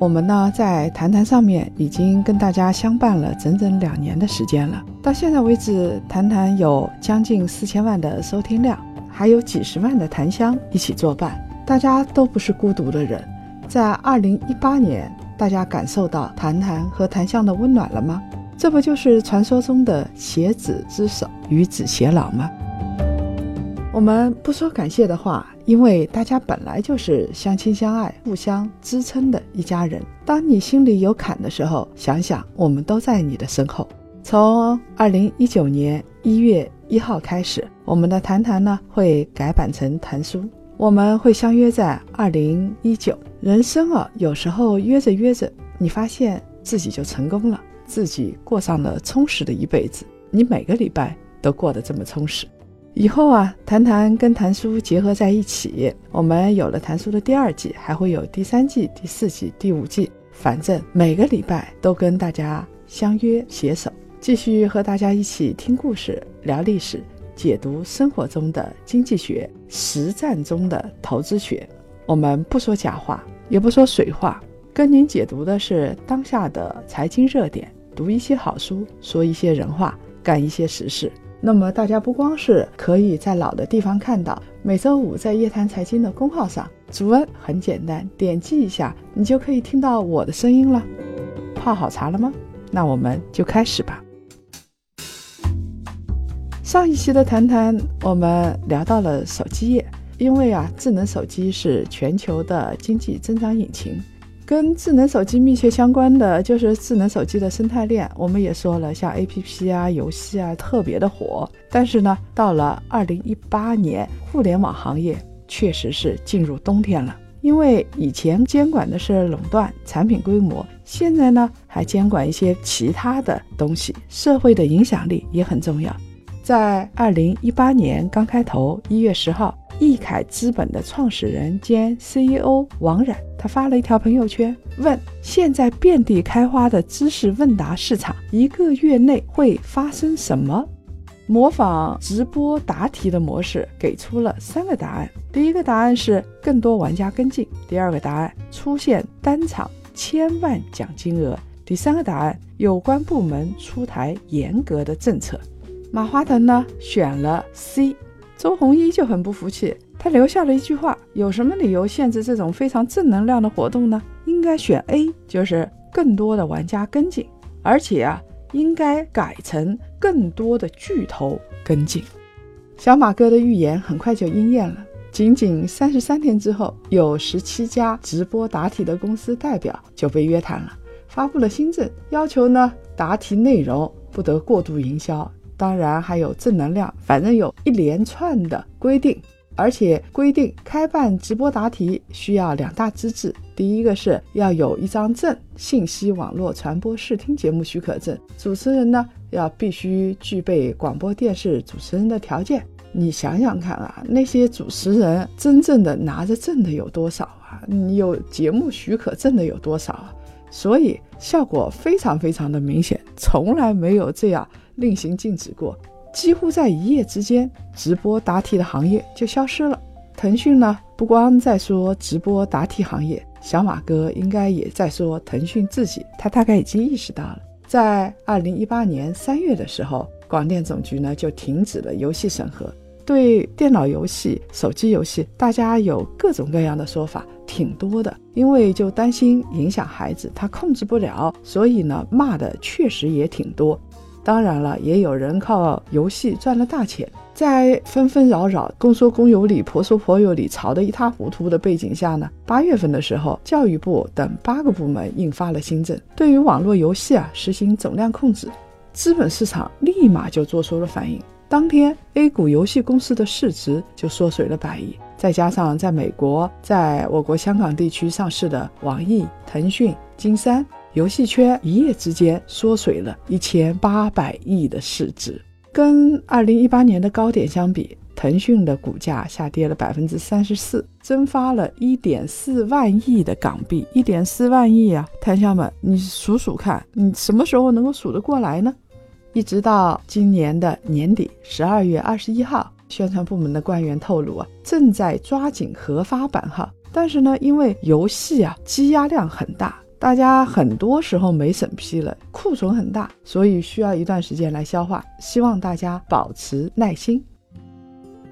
我们呢，在谈谈上面已经跟大家相伴了整整两年的时间了。到现在为止，谈谈有将近四千万的收听量，还有几十万的檀香一起作伴。大家都不是孤独的人。在二零一八年，大家感受到谈谈和檀香的温暖了吗？这不就是传说中的携子之手，与子偕老吗？我们不说感谢的话。因为大家本来就是相亲相爱、互相支撑的一家人。当你心里有坎的时候，想想我们都在你的身后。从二零一九年一月一号开始，我们的谈谈呢会改版成谈书，我们会相约在二零一九。人生啊，有时候约着约着，你发现自己就成功了，自己过上了充实的一辈子。你每个礼拜都过得这么充实。以后啊，谈谈跟谈书结合在一起，我们有了谈书的第二季，还会有第三季、第四季、第五季，反正每个礼拜都跟大家相约携手，继续和大家一起听故事、聊历史、解读生活中的经济学、实战中的投资学。我们不说假话，也不说水话，跟您解读的是当下的财经热点，读一些好书，说一些人话，干一些实事。那么大家不光是可以在老的地方看到，每周五在夜谈财经的公号上，主文很简单，点击一下，你就可以听到我的声音了。泡好茶了吗？那我们就开始吧。上一期的谈谈，我们聊到了手机业，因为啊，智能手机是全球的经济增长引擎。跟智能手机密切相关的就是智能手机的生态链。我们也说了，像 A P P 啊、游戏啊特别的火。但是呢，到了二零一八年，互联网行业确实是进入冬天了。因为以前监管的是垄断、产品规模，现在呢还监管一些其他的东西，社会的影响力也很重要。在二零一八年刚开头，一月十号。易凯资本的创始人兼 CEO 王冉，他发了一条朋友圈，问：现在遍地开花的知识问答市场，一个月内会发生什么？模仿直播答题的模式，给出了三个答案。第一个答案是更多玩家跟进；第二个答案出现单场千万奖金额；第三个答案有关部门出台严格的政策。马化腾呢，选了 C。周鸿祎就很不服气，他留下了一句话：有什么理由限制这种非常正能量的活动呢？应该选 A，就是更多的玩家跟进，而且啊，应该改成更多的巨头跟进。小马哥的预言很快就应验了，仅仅三十三天之后，有十七家直播答题的公司代表就被约谈了，发布了新政，要求呢答题内容不得过度营销。当然还有正能量，反正有一连串的规定，而且规定开办直播答题需要两大资质，第一个是要有一张证，信息网络传播视听节目许可证，主持人呢要必须具备广播电视主持人的条件。你想想看啊，那些主持人真正的拿着证的有多少啊？你有节目许可证的有多少？所以效果非常非常的明显，从来没有这样。另行禁止过，几乎在一夜之间，直播答题的行业就消失了。腾讯呢，不光在说直播答题行业，小马哥应该也在说腾讯自己。他大概已经意识到了，在二零一八年三月的时候，广电总局呢就停止了游戏审核。对电脑游戏、手机游戏，大家有各种各样的说法，挺多的。因为就担心影响孩子，他控制不了，所以呢骂的确实也挺多。当然了，也有人靠游戏赚了大钱。在纷纷扰扰、公说公有理、婆说婆有理、吵得一塌糊涂的背景下呢，八月份的时候，教育部等八个部门印发了新政，对于网络游戏啊实行总量控制。资本市场立马就做出了反应，当天 A 股游戏公司的市值就缩水了百亿。再加上在美国，在我国香港地区上市的网易、腾讯、金山，游戏圈一夜之间缩水了一千八百亿的市值，跟二零一八年的高点相比。腾讯的股价下跌了百分之三十四，蒸发了一点四万亿的港币，一点四万亿啊！摊销们，你数数看，你什么时候能够数得过来呢？一直到今年的年底，十二月二十一号，宣传部门的官员透露啊，正在抓紧核发版号，但是呢，因为游戏啊积压量很大，大家很多时候没审批了，库存很大，所以需要一段时间来消化，希望大家保持耐心。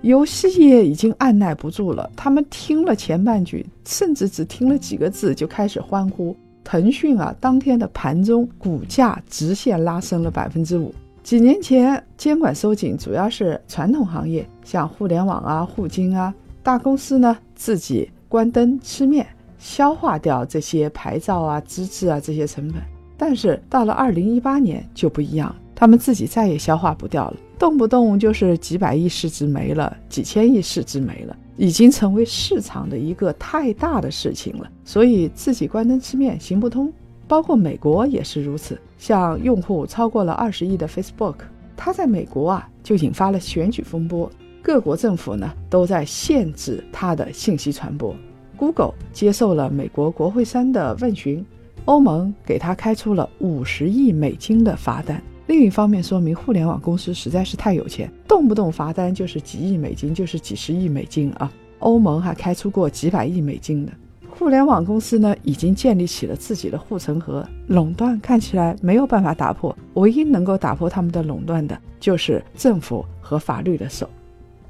游戏业已经按耐不住了，他们听了前半句，甚至只听了几个字就开始欢呼。腾讯啊，当天的盘中股价直线拉升了百分之五。几年前监管收紧，主要是传统行业，像互联网啊、互金啊，大公司呢自己关灯吃面，消化掉这些牌照啊、资质啊这些成本。但是到了二零一八年就不一样，他们自己再也消化不掉了。动不动就是几百亿市值没了，几千亿市值没了，已经成为市场的一个太大的事情了。所以自己关灯吃面行不通，包括美国也是如此。像用户超过了二十亿的 Facebook，它在美国啊就引发了选举风波，各国政府呢都在限制它的信息传播。Google 接受了美国国会山的问询，欧盟给他开出了五十亿美金的罚单。另一方面，说明互联网公司实在是太有钱，动不动罚单就是几亿美金，就是几十亿美金啊！欧盟还开出过几百亿美金的。互联网公司呢，已经建立起了自己的护城河，垄断看起来没有办法打破，唯一能够打破他们的垄断的，就是政府和法律的手。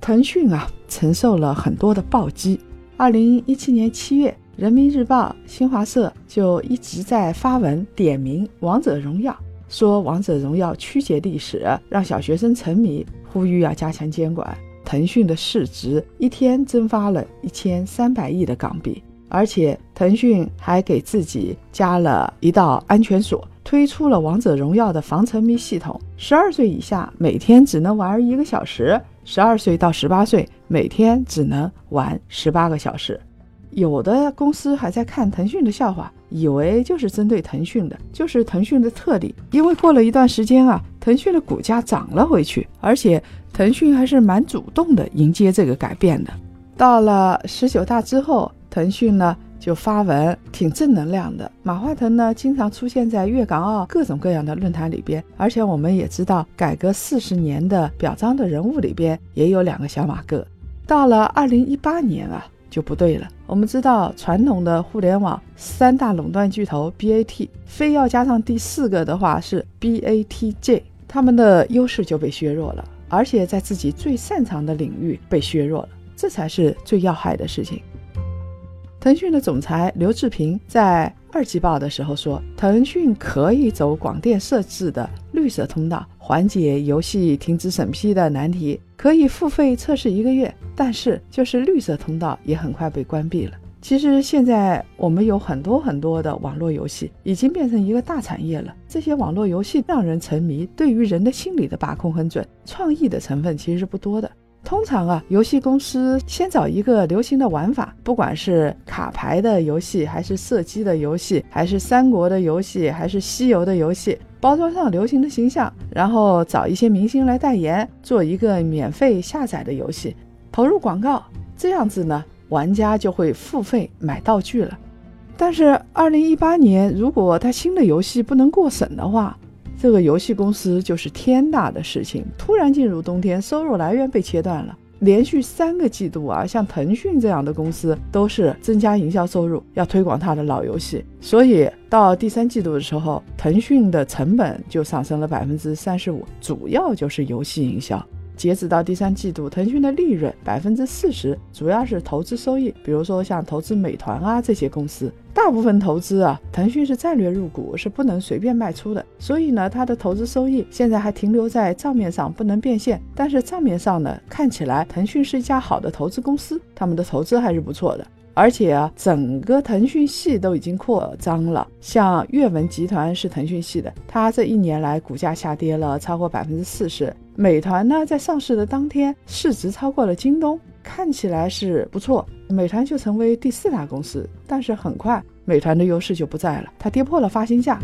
腾讯啊，承受了很多的暴击。二零一七年七月，人民日报、新华社就一直在发文点名《王者荣耀》。说王者荣耀曲解历史，让小学生沉迷，呼吁要加强监管。腾讯的市值一天蒸发了一千三百亿的港币，而且腾讯还给自己加了一道安全锁，推出了王者荣耀的防沉迷系统。十二岁以下每天只能玩一个小时，十二岁到十八岁每天只能玩十八个小时。有的公司还在看腾讯的笑话，以为就是针对腾讯的，就是腾讯的特例。因为过了一段时间啊，腾讯的股价涨了回去，而且腾讯还是蛮主动的迎接这个改变的。到了十九大之后，腾讯呢就发文挺正能量的。马化腾呢经常出现在粤港澳各种各样的论坛里边，而且我们也知道，改革四十年的表彰的人物里边也有两个小马哥。到了二零一八年啊。就不对了。我们知道，传统的互联网三大垄断巨头 BAT，非要加上第四个的话是 BATJ，他们的优势就被削弱了，而且在自己最擅长的领域被削弱了，这才是最要害的事情。腾讯的总裁刘志平在二季报的时候说，腾讯可以走广电设置的绿色通道，缓解游戏停止审批的难题，可以付费测试一个月。但是，就是绿色通道也很快被关闭了。其实现在我们有很多很多的网络游戏，已经变成一个大产业了。这些网络游戏让人沉迷，对于人的心理的把控很准，创意的成分其实是不多的。通常啊，游戏公司先找一个流行的玩法，不管是卡牌的游戏，还是射击的游戏，还是三国的游戏，还是西游的游戏，包装上流行的形象，然后找一些明星来代言，做一个免费下载的游戏，投入广告，这样子呢，玩家就会付费买道具了。但是二零一八年，如果他新的游戏不能过审的话，这个游戏公司就是天大的事情，突然进入冬天，收入来源被切断了。连续三个季度啊，像腾讯这样的公司都是增加营销收入，要推广它的老游戏，所以到第三季度的时候，腾讯的成本就上升了百分之三十五，主要就是游戏营销。截止到第三季度，腾讯的利润百分之四十主要是投资收益，比如说像投资美团啊这些公司，大部分投资啊，腾讯是战略入股，是不能随便卖出的，所以呢，它的投资收益现在还停留在账面上不能变现，但是账面上呢，看起来腾讯是一家好的投资公司，他们的投资还是不错的。而且啊，整个腾讯系都已经扩张了。像阅文集团是腾讯系的，它这一年来股价下跌了超过百分之四十。美团呢，在上市的当天市值超过了京东。看起来是不错，美团就成为第四大公司。但是很快，美团的优势就不在了，它跌破了发行价。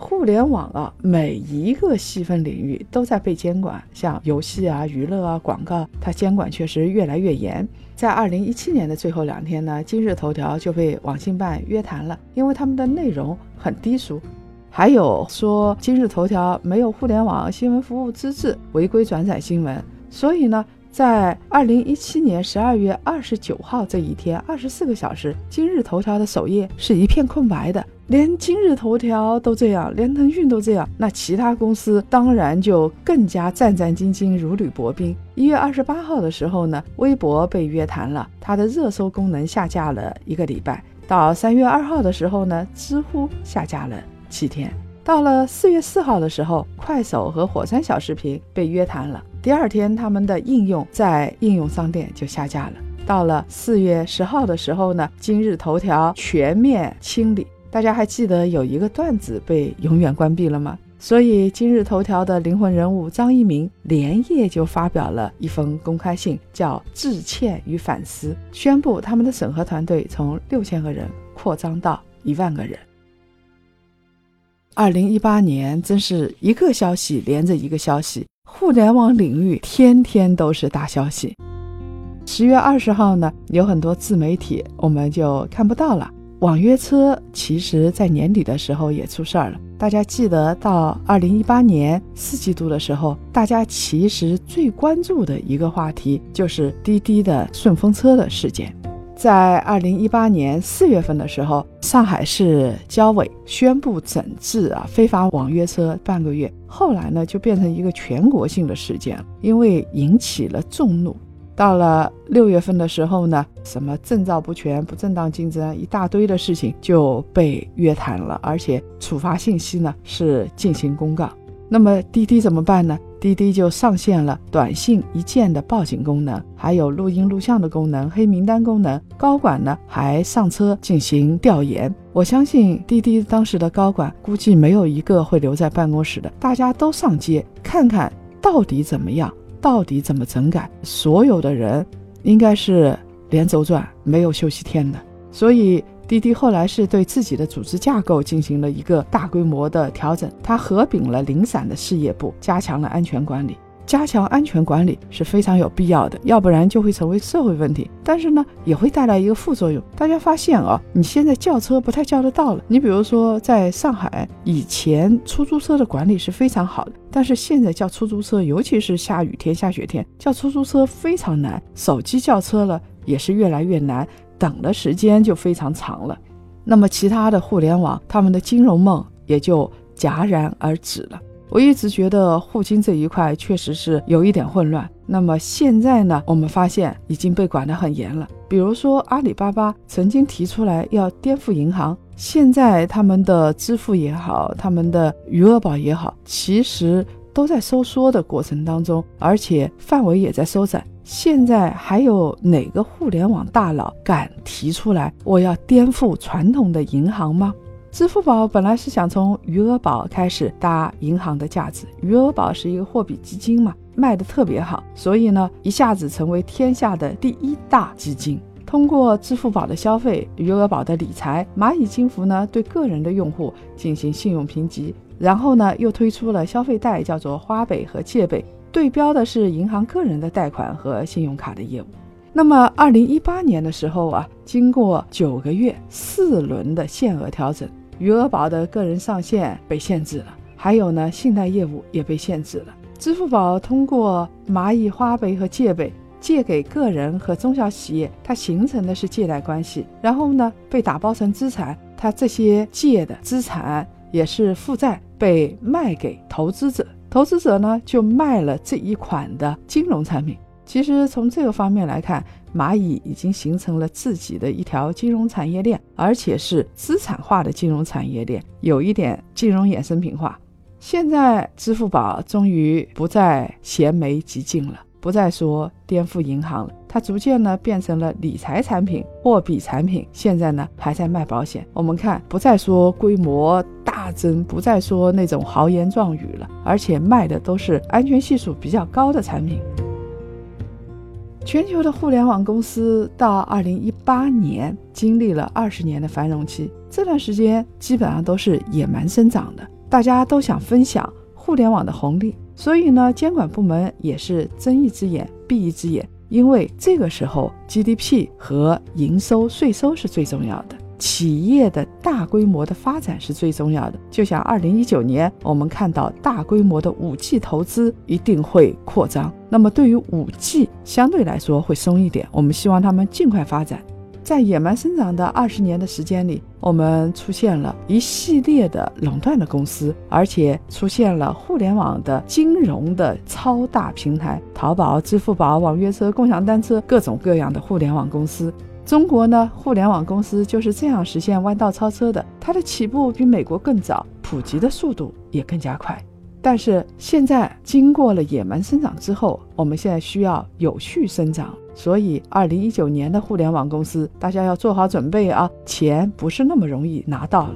互联网啊，每一个细分领域都在被监管，像游戏啊、娱乐啊、广告，它监管确实越来越严。在二零一七年的最后两天呢，今日头条就被网信办约谈了，因为他们的内容很低俗，还有说今日头条没有互联网新闻服务资质，违规转载新闻，所以呢。在二零一七年十二月二十九号这一天，二十四个小时，今日头条的首页是一片空白的。连今日头条都这样，连腾讯都这样，那其他公司当然就更加战战兢兢，如履薄冰。一月二十八号的时候呢，微博被约谈了，它的热搜功能下架了一个礼拜。到三月二号的时候呢，知乎下架了七天。到了四月四号的时候，快手和火山小视频被约谈了。第二天，他们的应用在应用商店就下架了。到了四月十号的时候呢，今日头条全面清理。大家还记得有一个段子被永远关闭了吗？所以今日头条的灵魂人物张一鸣连夜就发表了一封公开信，叫致歉与反思，宣布他们的审核团队从六千个人扩张到一万个人。二零一八年真是一个消息连着一个消息。互联网领域天天都是大消息。十月二十号呢，有很多自媒体我们就看不到了。网约车其实在年底的时候也出事儿了。大家记得到二零一八年四季度的时候，大家其实最关注的一个话题就是滴滴的顺风车的事件。在二零一八年四月份的时候，上海市交委宣布整治啊非法网约车半个月，后来呢就变成一个全国性的事件，因为引起了众怒。到了六月份的时候呢，什么证照不全、不正当竞争一大堆的事情就被约谈了，而且处罚信息呢是进行公告。那么滴滴怎么办呢？滴滴就上线了短信一键的报警功能，还有录音录像的功能、黑名单功能。高管呢还上车进行调研。我相信滴滴当时的高管估计没有一个会留在办公室的，大家都上街看看到底怎么样，到底怎么整改。所有的人应该是连轴转，没有休息天的。所以。滴滴后来是对自己的组织架构进行了一个大规模的调整，它合并了零散的事业部，加强了安全管理。加强安全管理是非常有必要的，要不然就会成为社会问题。但是呢，也会带来一个副作用。大家发现啊，你现在叫车不太叫得到了。你比如说，在上海以前出租车的管理是非常好的，但是现在叫出租车，尤其是下雨天、下雪天，叫出租车非常难。手机叫车了也是越来越难。等的时间就非常长了，那么其他的互联网，他们的金融梦也就戛然而止了。我一直觉得互金这一块确实是有一点混乱。那么现在呢，我们发现已经被管得很严了。比如说阿里巴巴曾经提出来要颠覆银行，现在他们的支付也好，他们的余额宝也好，其实都在收缩的过程当中，而且范围也在收窄。现在还有哪个互联网大佬敢提出来我要颠覆传统的银行吗？支付宝本来是想从余额宝开始搭银行的价值，余额宝是一个货币基金嘛，卖的特别好，所以呢一下子成为天下的第一大基金。通过支付宝的消费、余额宝的理财，蚂蚁金服呢对个人的用户进行信用评级，然后呢又推出了消费贷，叫做花呗和借呗。对标的是银行个人的贷款和信用卡的业务。那么，二零一八年的时候啊，经过九个月四轮的限额调整，余额宝的个人上限被限制了，还有呢，信贷业务也被限制了。支付宝通过蚂蚁花呗和借呗借给个人和中小企业，它形成的是借贷关系，然后呢被打包成资产，它这些借的资产也是负债，被卖给投资者。投资者呢就卖了这一款的金融产品。其实从这个方面来看，蚂蚁已经形成了自己的一条金融产业链，而且是资产化的金融产业链，有一点金融衍生品化。现在支付宝终于不再衔枚疾进了。不再说颠覆银行了，它逐渐呢变成了理财产品、货币产品。现在呢还在卖保险。我们看，不再说规模大增，不再说那种豪言壮语了，而且卖的都是安全系数比较高的产品。全球的互联网公司到二零一八年经历了二十年的繁荣期，这段时间基本上都是野蛮生长的，大家都想分享互联网的红利，所以呢，监管部门也是睁一只眼闭一只眼，因为这个时候 GDP 和营收、税收是最重要的。企业的大规模的发展是最重要的，就像二零一九年，我们看到大规模的五 G 投资一定会扩张。那么对于五 G 相对来说会松一点，我们希望他们尽快发展。在野蛮生长的二十年的时间里，我们出现了一系列的垄断的公司，而且出现了互联网的金融的超大平台，淘宝、支付宝、网约车、共享单车，各种各样的互联网公司。中国呢，互联网公司就是这样实现弯道超车的。它的起步比美国更早，普及的速度也更加快。但是现在经过了野蛮生长之后，我们现在需要有序生长。所以，二零一九年的互联网公司，大家要做好准备啊！钱不是那么容易拿到了。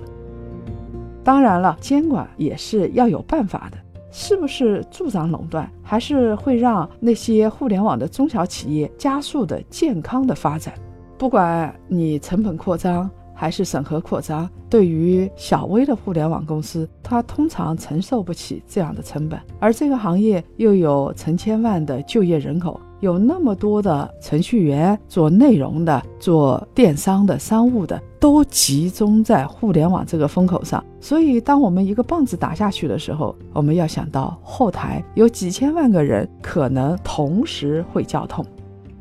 当然了，监管也是要有办法的。是不是助长垄断，还是会让那些互联网的中小企业加速的健康的发展？不管你成本扩张还是审核扩张，对于小微的互联网公司，它通常承受不起这样的成本。而这个行业又有成千万的就业人口，有那么多的程序员做内容的、做电商的、商务的，都集中在互联网这个风口上。所以，当我们一个棒子打下去的时候，我们要想到后台有几千万个人可能同时会叫痛。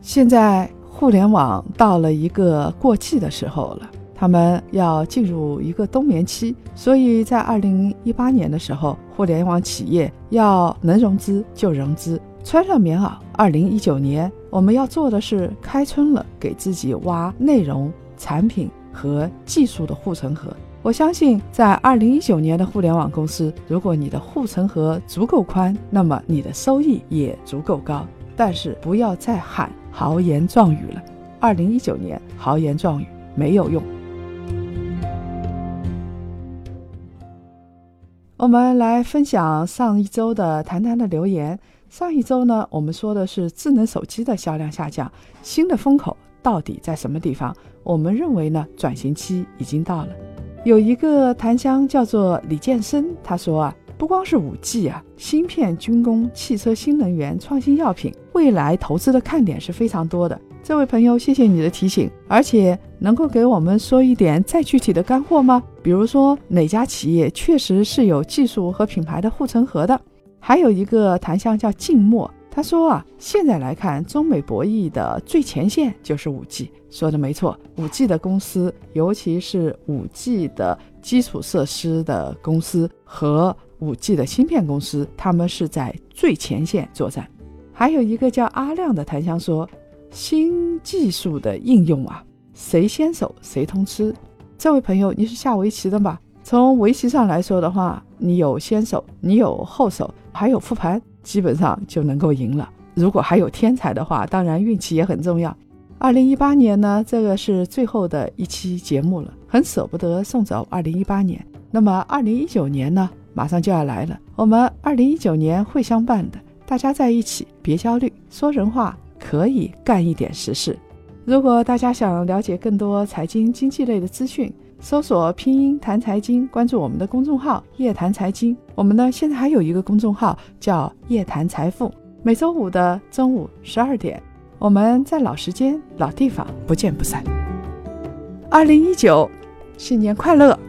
现在。互联网到了一个过季的时候了，他们要进入一个冬眠期，所以在二零一八年的时候，互联网企业要能融资就融资，穿上棉袄。二零一九年我们要做的是开春了，给自己挖内容、产品和技术的护城河。我相信，在二零一九年的互联网公司，如果你的护城河足够宽，那么你的收益也足够高。但是不要再喊。豪言壮语了，二零一九年豪言壮语没有用。我们来分享上一周的谈谈的留言。上一周呢，我们说的是智能手机的销量下降，新的风口到底在什么地方？我们认为呢，转型期已经到了。有一个檀香叫做李建生，他说啊。不光是五 G 啊，芯片、军工、汽车、新能源、创新药品，未来投资的看点是非常多的。这位朋友，谢谢你的提醒，而且能够给我们说一点再具体的干货吗？比如说哪家企业确实是有技术和品牌的护城河的？还有一个檀香叫静默，他说啊，现在来看中美博弈的最前线就是五 G，说的没错，五 G 的公司，尤其是五 G 的基础设施的公司和。五 G 的芯片公司，他们是在最前线作战。还有一个叫阿亮的檀香说，新技术的应用啊，谁先手谁通吃。这位朋友，你是下围棋的吧？从围棋上来说的话，你有先手，你有后手，还有复盘，基本上就能够赢了。如果还有天才的话，当然运气也很重要。二零一八年呢，这个是最后的一期节目了，很舍不得送走二零一八年。那么二零一九年呢？马上就要来了，我们二零一九年会相伴的，大家在一起，别焦虑，说人话可以干一点实事。如果大家想了解更多财经经济类的资讯，搜索拼音谈财经，关注我们的公众号夜谈财经。我们呢现在还有一个公众号叫夜谈财富，每周五的中午十二点，我们在老时间、老地方不见不散。二零一九，新年快乐！